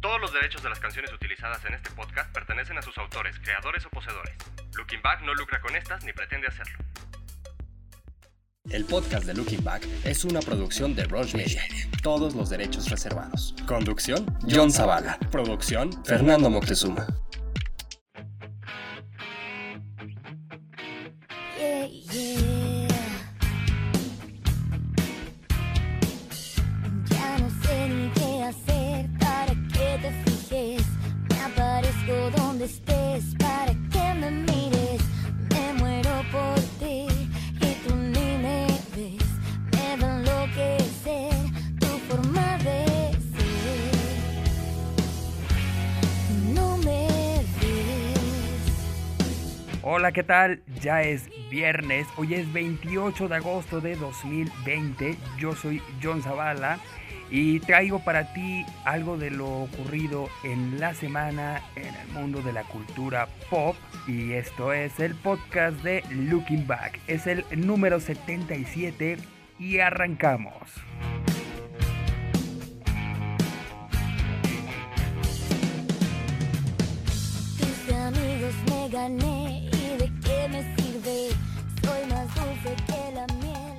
Todos los derechos de las canciones utilizadas en este podcast pertenecen a sus autores, creadores o poseedores. Looking Back no lucra con estas ni pretende hacerlo. El podcast de Looking Back es una producción de Rush Media. Todos los derechos reservados. Conducción, John Zavala. Producción, Fernando Moctezuma. Hola, ¿qué tal? Ya es viernes, hoy es 28 de agosto de 2020. Yo soy John Zavala y traigo para ti algo de lo ocurrido en la semana en el mundo de la cultura pop. Y esto es el podcast de Looking Back. Es el número 77 y arrancamos. Tus amigos me gané y de qué me sirve. Soy más dulce que la miel.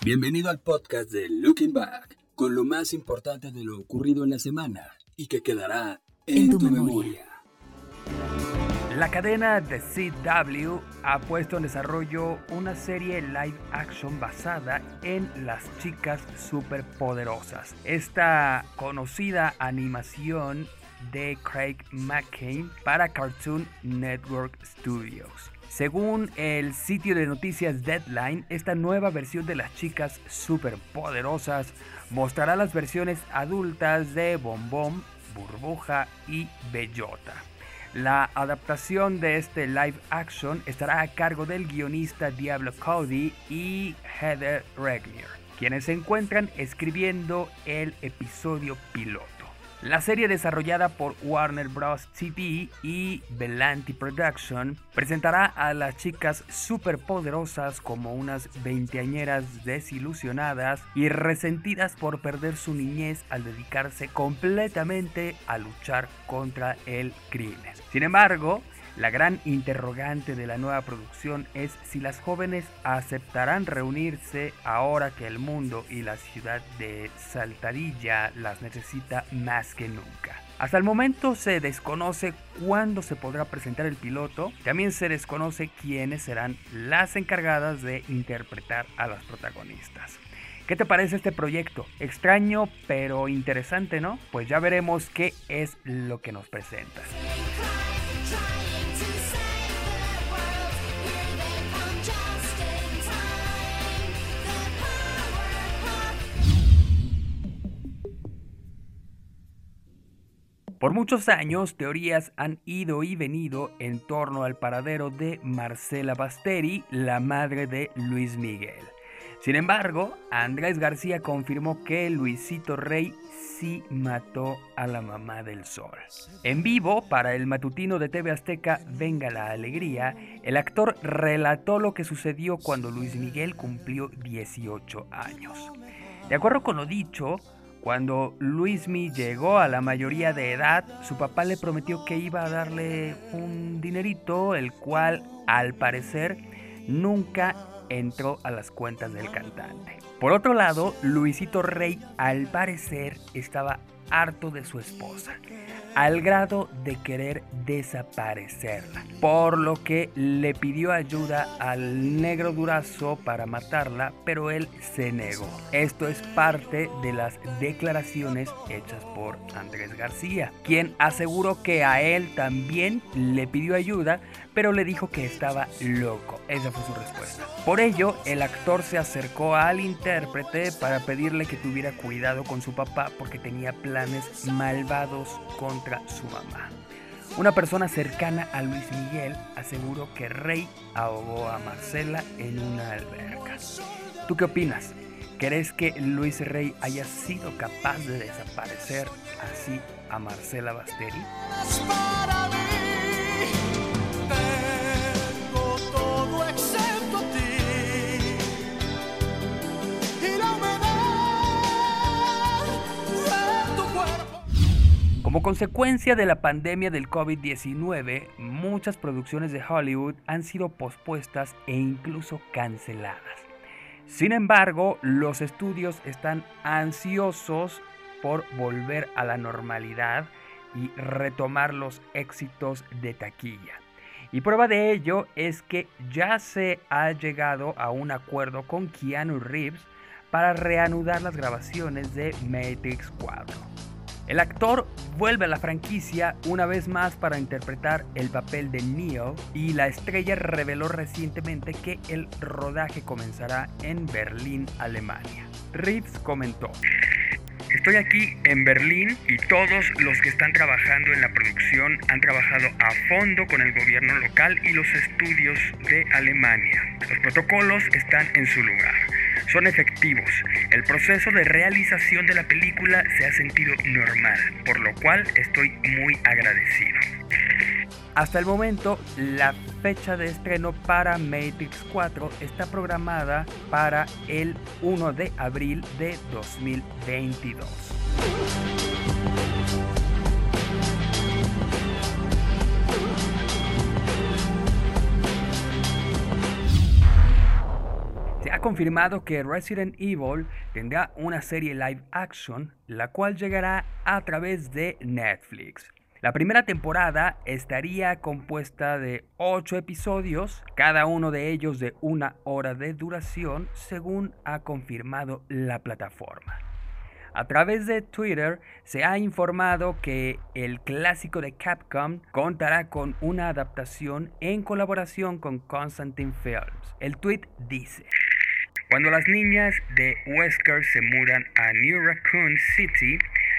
y- Bienvenido al podcast de Looking Back, con lo más importante de lo ocurrido en la semana y que quedará en, tu, memoria. La cadena de CW ha puesto en desarrollo una serie live action basada en las chicas superpoderosas. Esta conocida animación de Craig McCain para Cartoon Network Studios. Según el sitio de noticias Deadline, esta nueva versión de las chicas superpoderosas mostrará las versiones adultas de Bombón, Burbuja y Bellota. La adaptación de este live action estará a cargo del guionista Diablo Cody y Heather Regnier, quienes se encuentran escribiendo el episodio piloto. La serie desarrollada por Warner Bros. TV y Belanti Production presentará a las chicas superpoderosas como unas veinteañeras desilusionadas y resentidas por perder su niñez al dedicarse completamente a luchar contra el crimen. Sin embargo, la gran interrogante de la nueva producción es si las jóvenes aceptarán reunirse ahora que el mundo y la ciudad de Saltadilla las necesita más que nunca. Hasta el momento se desconoce cuándo se podrá presentar el piloto, también se desconoce quiénes serán las encargadas de interpretar a las protagonistas. ¿Qué te parece este proyecto? Extraño pero interesante, ¿no? Pues ya veremos qué es lo que nos presentas. Por muchos años, teorías han ido y venido en torno al paradero de Marcela Basteri, la madre de Luis Miguel. Sin embargo, Andrés García confirmó que Luisito Rey sí mató a la mamá del sol. En vivo, para el matutino de TV Azteca Venga la Alegría, el actor relató lo que sucedió cuando Luis Miguel cumplió 18 años. De acuerdo con lo dicho, cuando Luismi llegó a la mayoría de edad, su papá le prometió que iba a darle un dinerito, el cual al parecer nunca entró a las cuentas del cantante. Por otro lado, Luisito Rey al parecer estaba harto de su esposa, al grado de querer desaparecerla, por lo que le pidió ayuda al negro durazo para matarla, pero él se negó. Esto es parte de las declaraciones hechas por Andrés García, quien aseguró que a él también le pidió ayuda, pero le dijo que estaba loco. Esa fue su respuesta. Por ello, el actor se acercó al intérprete para pedirle que tuviera cuidado con su papá porque tenía planes malvados contra su mamá. Una persona cercana a Luis Miguel aseguró que Rey ahogó a Marcela en una alberca. ¿Tú qué opinas? ¿Crees que Luis Rey haya sido capaz de desaparecer así a Marcela Basteri? Como consecuencia de la pandemia del COVID-19, muchas producciones de Hollywood han sido pospuestas e incluso canceladas. Sin embargo, los estudios están ansiosos por volver a la normalidad y retomar los éxitos de taquilla. Y prueba de ello es que ya se ha llegado a un acuerdo con Keanu Reeves para reanudar las grabaciones de Matrix 4. El actor vuelve a la franquicia una vez más para interpretar el papel de Neo y la estrella reveló recientemente que el rodaje comenzará en Berlín, Alemania. Reeves comentó, Estoy aquí en Berlín y todos los que están trabajando en la producción han trabajado a fondo con el gobierno local y los estudios de Alemania. Los protocolos están en su lugar. Son efectivos. El proceso de realización de la película se ha sentido normal, por lo cual estoy muy agradecido. Hasta el momento, la fecha de estreno para Matrix 4 está programada para el 1 de abril de 2022. Ha confirmado que Resident Evil tendrá una serie live action, la cual llegará a través de Netflix. La primera temporada estaría compuesta de 8 episodios, cada uno de ellos de una hora de duración, según ha confirmado la plataforma. A través de Twitter se ha informado que el clásico de Capcom contará con una adaptación en colaboración con Constantine Films. El tweet dice: Cuando las niñas de Wesker se mudan a New Raccoon City,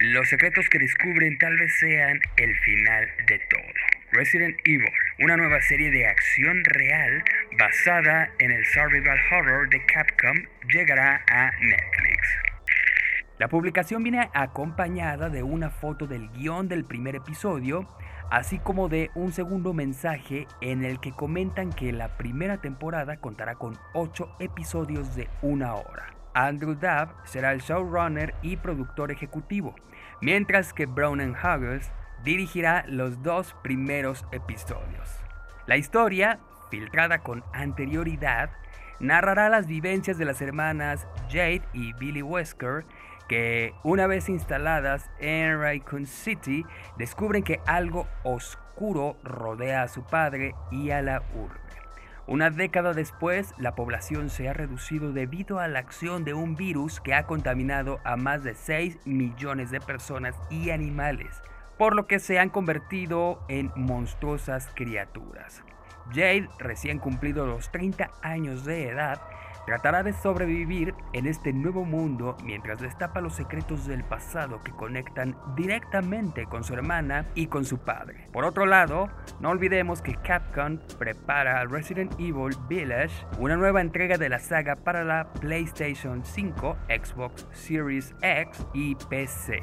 los secretos que descubren tal vez sean el final de todo. Resident Evil, una nueva serie de acción real basada en el survival horror de Capcom, llegará a Netflix. La publicación viene acompañada de una foto del guion del primer episodio, así como de un segundo mensaje en el que comentan que la primera temporada contará con 8 episodios de una hora. Andrew Dabb será el showrunner y productor ejecutivo, mientras que Brown Huggles dirigirá los dos primeros episodios. La historia, filtrada con anterioridad, narrará las vivencias de las hermanas Jade y Billy Wesker, que una vez instaladas en Raccoon City, descubren que algo oscuro rodea a su padre y a la urbe. Una década después, la población se ha reducido debido a la acción de un virus que ha contaminado a más de 6 millones de personas y animales, por lo que se han convertido en monstruosas criaturas. Jade, recién cumplido los 30 años de edad, tratará de sobrevivir en este nuevo mundo mientras destapa los secretos del pasado que conectan directamente con su hermana y con su padre. Por otro lado, no olvidemos que Capcom prepara Resident Evil Village, una nueva entrega de la saga para la PlayStation 5, Xbox Series X y PC.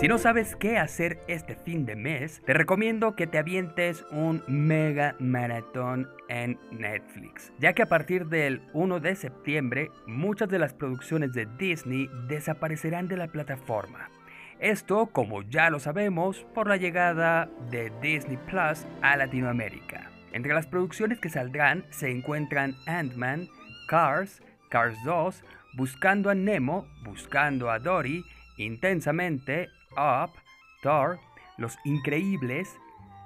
Si no sabes qué hacer este fin de mes, te recomiendo que te avientes un mega maratón en Netflix, ya que a partir del 1 de septiembre muchas de las producciones de Disney desaparecerán de la plataforma. Esto, como ya lo sabemos, por la llegada de Disney Plus a Latinoamérica. Entre las producciones que saldrán se encuentran Ant-Man, Cars, Cars 2, Buscando a Nemo, Buscando a Dory, Intensamente, Up, Thor, Los Increíbles,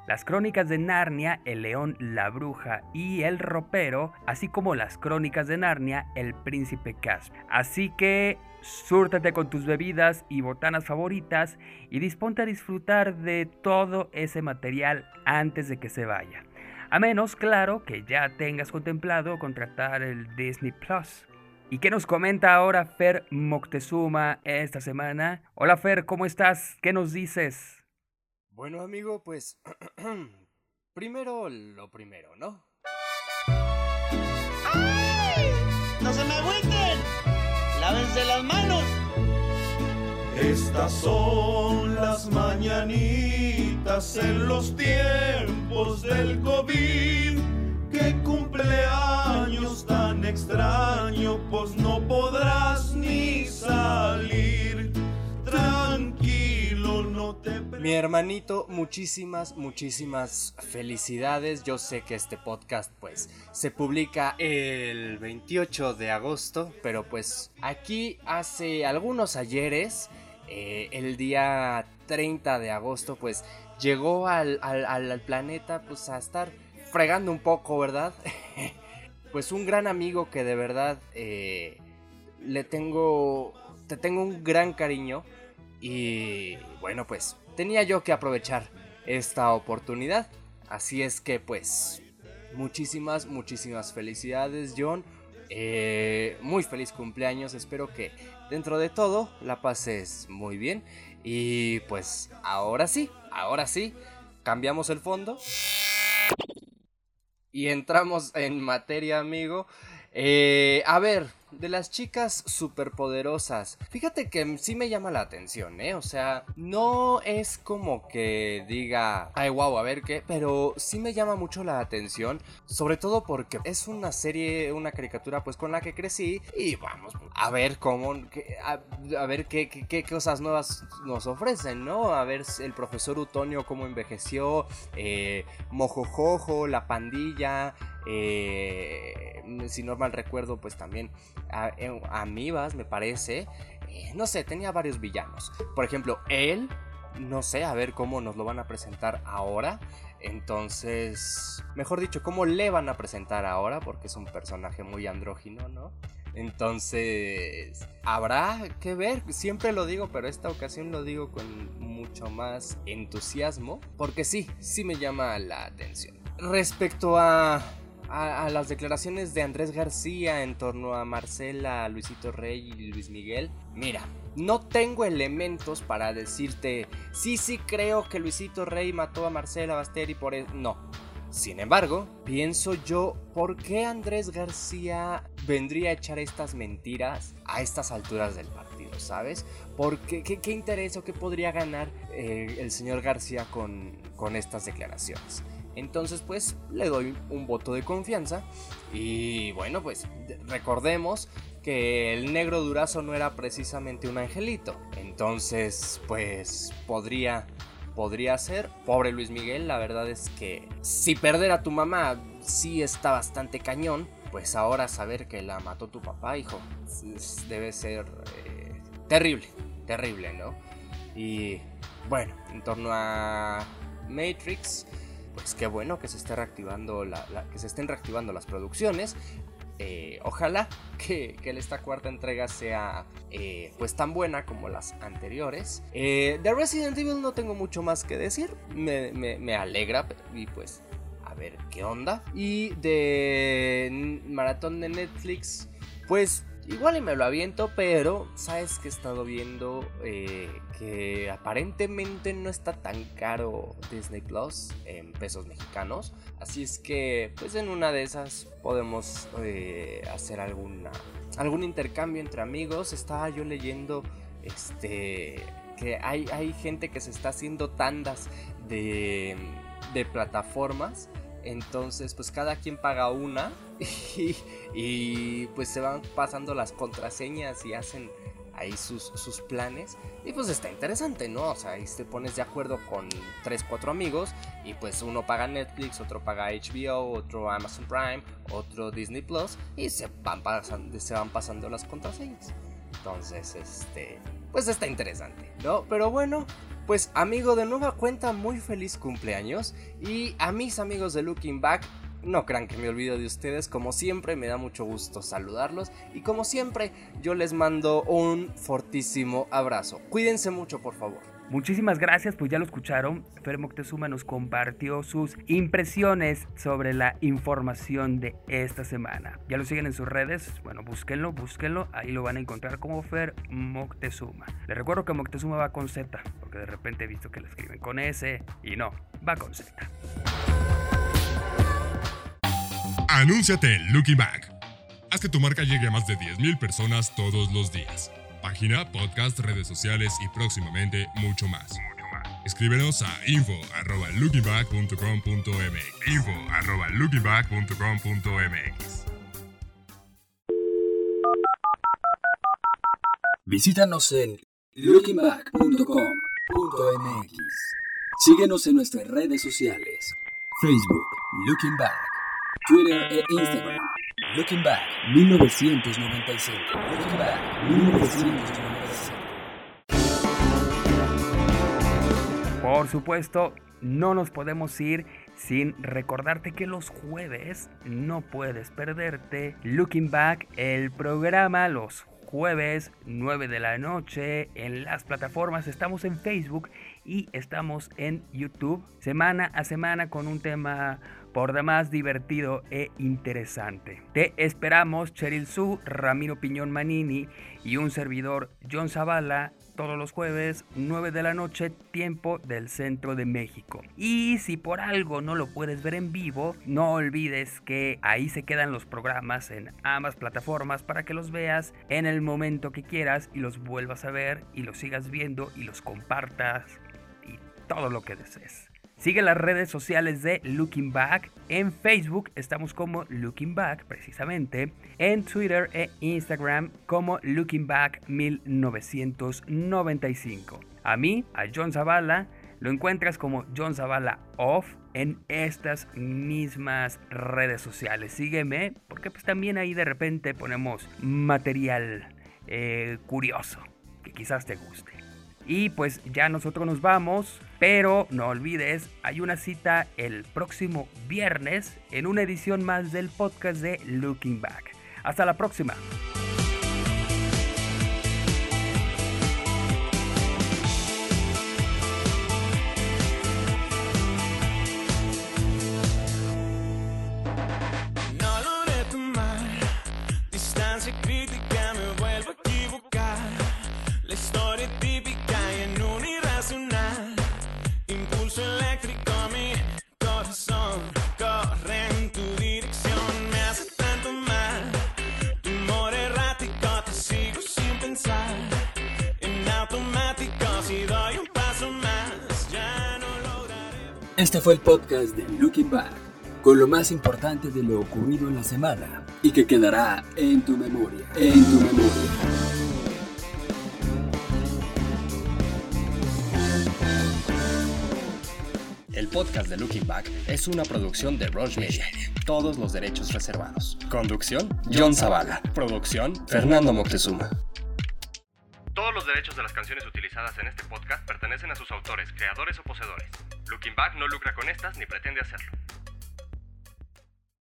Las Crónicas de Narnia, El León, la Bruja y El Ropero, así como Las Crónicas de Narnia, El Príncipe Caspian. Así que súrtate con tus bebidas y botanas favoritas y disponte a disfrutar de todo ese material antes de que se vaya. A menos, claro, que ya tengas contemplado contratar el Disney Plus. ¿Y qué nos comenta ahora Fer Moctezuma esta semana? Hola Fer, ¿cómo estás? ¿Qué nos dices? Bueno, amigo, pues primero lo primero, ¿no? ¡No se me agüiten! ¡Lávense las manos! Estas son las mañanitas en los tiempos del COVID que lejos no podrás ni salir. Tranquilo, no te Mi hermanito, muchísimas, muchísimas felicidades. Yo sé que este podcast pues se publica el 28 de agosto, pero pues aquí hace algunos ayeres, eh, el día 30 de agosto, pues llegó al, al- al planeta pues a estar fregando un poco, ¿verdad? pues un gran amigo que de verdad eh, le tengo, te tengo un gran cariño y bueno pues tenía yo que aprovechar esta oportunidad. Así es que pues muchísimas, muchísimas felicidades John. Eh, muy feliz cumpleaños. Espero que dentro de todo la pases muy bien. Y pues ahora sí, ahora sí, cambiamos el fondo. Y entramos en materia, amigo. Eh, a ver, de las chicas superpoderosas. Fíjate que sí me llama la atención, ¿eh? O sea, no es como que diga, ay, wow, a ver qué. Pero sí me llama mucho la atención. Sobre todo porque es una serie, una caricatura, pues con la que crecí. Y vamos, a ver cómo, a ver qué, qué- qué cosas nuevas nos ofrecen, ¿no? A ver el profesor Utonio cómo envejeció. Eh, Mojojojo, la pandilla. Eh, si no mal recuerdo, pues también a- eh, Amibas, me parece. Eh, no sé, tenía varios villanos. Por ejemplo, él, no sé, a ver cómo nos lo van a presentar ahora. Entonces, mejor dicho, cómo le van a presentar ahora, porque es un personaje muy andrógino, ¿no? Entonces, habrá que ver, siempre lo digo, pero esta ocasión lo digo con mucho más entusiasmo, porque sí, sí me llama la atención. Respecto a, a, a las declaraciones de Andrés García en torno a Marcela, Luisito Rey y Luis Miguel, mira, no tengo elementos para decirte, sí, sí creo que Luisito Rey mató a Marcela Basteri por eso. No. Sin embargo, pienso yo, ¿por qué Andrés García vendría a echar estas mentiras a estas alturas del partido, ¿sabes? Porque, ¿qué, qué interés o qué podría ganar eh, el señor García con, con estas declaraciones? Entonces, pues, le doy un voto de confianza. Y bueno, pues, de- recordemos que el negro durazo no era precisamente un angelito. Entonces, pues, podría podría ser. Pobre Luis Miguel, la verdad es que si perder a tu mamá sí está bastante cañón, pues ahora saber que la mató tu papá, hijo, debe ser eh, terrible, terrible, ¿no? Y bueno, en torno a Matrix, pues qué bueno que se esté reactivando la, que se estén reactivando las producciones. Eh, ojalá que, esta cuarta entrega sea eh, pues tan buena como las anteriores. Eh, de Resident Evil no tengo mucho más que decir. Me, me- alegra y pues a ver qué onda. Y de Maratón de Netflix, pues igual y me lo aviento, pero sabes que he estado viendo eh, que aparentemente no está tan caro Disney Plus en pesos mexicanos. Así es que, pues en una de esas podemos eh, hacer alguna, algún intercambio entre amigos. Estaba yo leyendo este, que hay, hay gente que se está haciendo tandas de, de plataformas. Entonces, pues cada quien paga una y, pues se van pasando las contraseñas y hacen ahí sus, sus planes. Y pues está interesante, ¿no? O sea, ahí te pones de acuerdo con 3, 4 amigos y pues uno paga Netflix, otro paga HBO, otro Amazon Prime, otro Disney Plus y se van pasando, se van pasando las contraseñas. Entonces, este, pues está interesante, ¿no? Pero bueno, pues amigo de nueva cuenta, muy feliz cumpleaños y a mis amigos de Looking Back, no crean que me olvido de ustedes, como siempre me da mucho gusto saludarlos y como siempre yo les mando un fortísimo abrazo. Cuídense mucho, por favor. Muchísimas gracias, pues ya lo escucharon. Fer Moctezuma nos compartió sus impresiones sobre la información de esta semana. Ya lo siguen en sus redes, bueno, búsquenlo, búsquenlo, ahí lo van a encontrar como Fer Moctezuma. Les recuerdo que Moctezuma va con Z, porque de repente he visto que lo escriben con S y no, va con Z. Anúnciate en Looking Back. Haz que tu marca llegue a más de 10.000 personas todos los días. Página, podcast, redes sociales y próximamente mucho más. Escríbenos a info arroba lookingback.com.mx info arroba lookingback.com.mx Visítanos en Síguenos en nuestras redes sociales. Facebook, Looking Back. Twitter e Instagram. Looking Back 1995. Looking Back 1995. Por supuesto, no nos podemos ir sin recordarte que los jueves no puedes perderte Looking Back, el programa los jueves 9 de la noche en las plataformas. Estamos en Facebook y estamos en YouTube semana a semana con un tema por demás divertido e interesante. Te esperamos Cheryl Su, Ramiro Piñón Manini y un servidor John Zavala todos los jueves 9 de la noche tiempo del centro de México. Y si por algo no lo puedes ver en vivo, no olvides que ahí se quedan los programas en ambas plataformas para que los veas en el momento que quieras y los vuelvas a ver y los sigas viendo y los compartas y todo lo que desees. Sigue las redes sociales de Looking Back. En Facebook estamos como Looking Back, precisamente. En Twitter e Instagram como Looking Back 1995. A mí, a John Zavala, lo encuentras como John Zavala Off en estas mismas redes sociales. Sígueme, porque pues también ahí de repente ponemos material eh, curioso que quizás te guste. Y pues ya nosotros nos vamos, pero no olvides, hay una cita el próximo viernes en una edición más del podcast de Looking Back. Hasta la próxima. Este fue el podcast de Looking Back, con lo más importante de lo ocurrido en la semana y que quedará en tu memoria. En tu memoria. El podcast de Looking Back es una producción de Roche Media. Todos los derechos reservados. Conducción, John Zavala. Producción, Fernando Moctezuma. Todos los derechos de las canciones utilizadas en este podcast pertenecen a sus autores, creadores o poseedores. Looking Back no lucra con estas ni pretende hacerlo.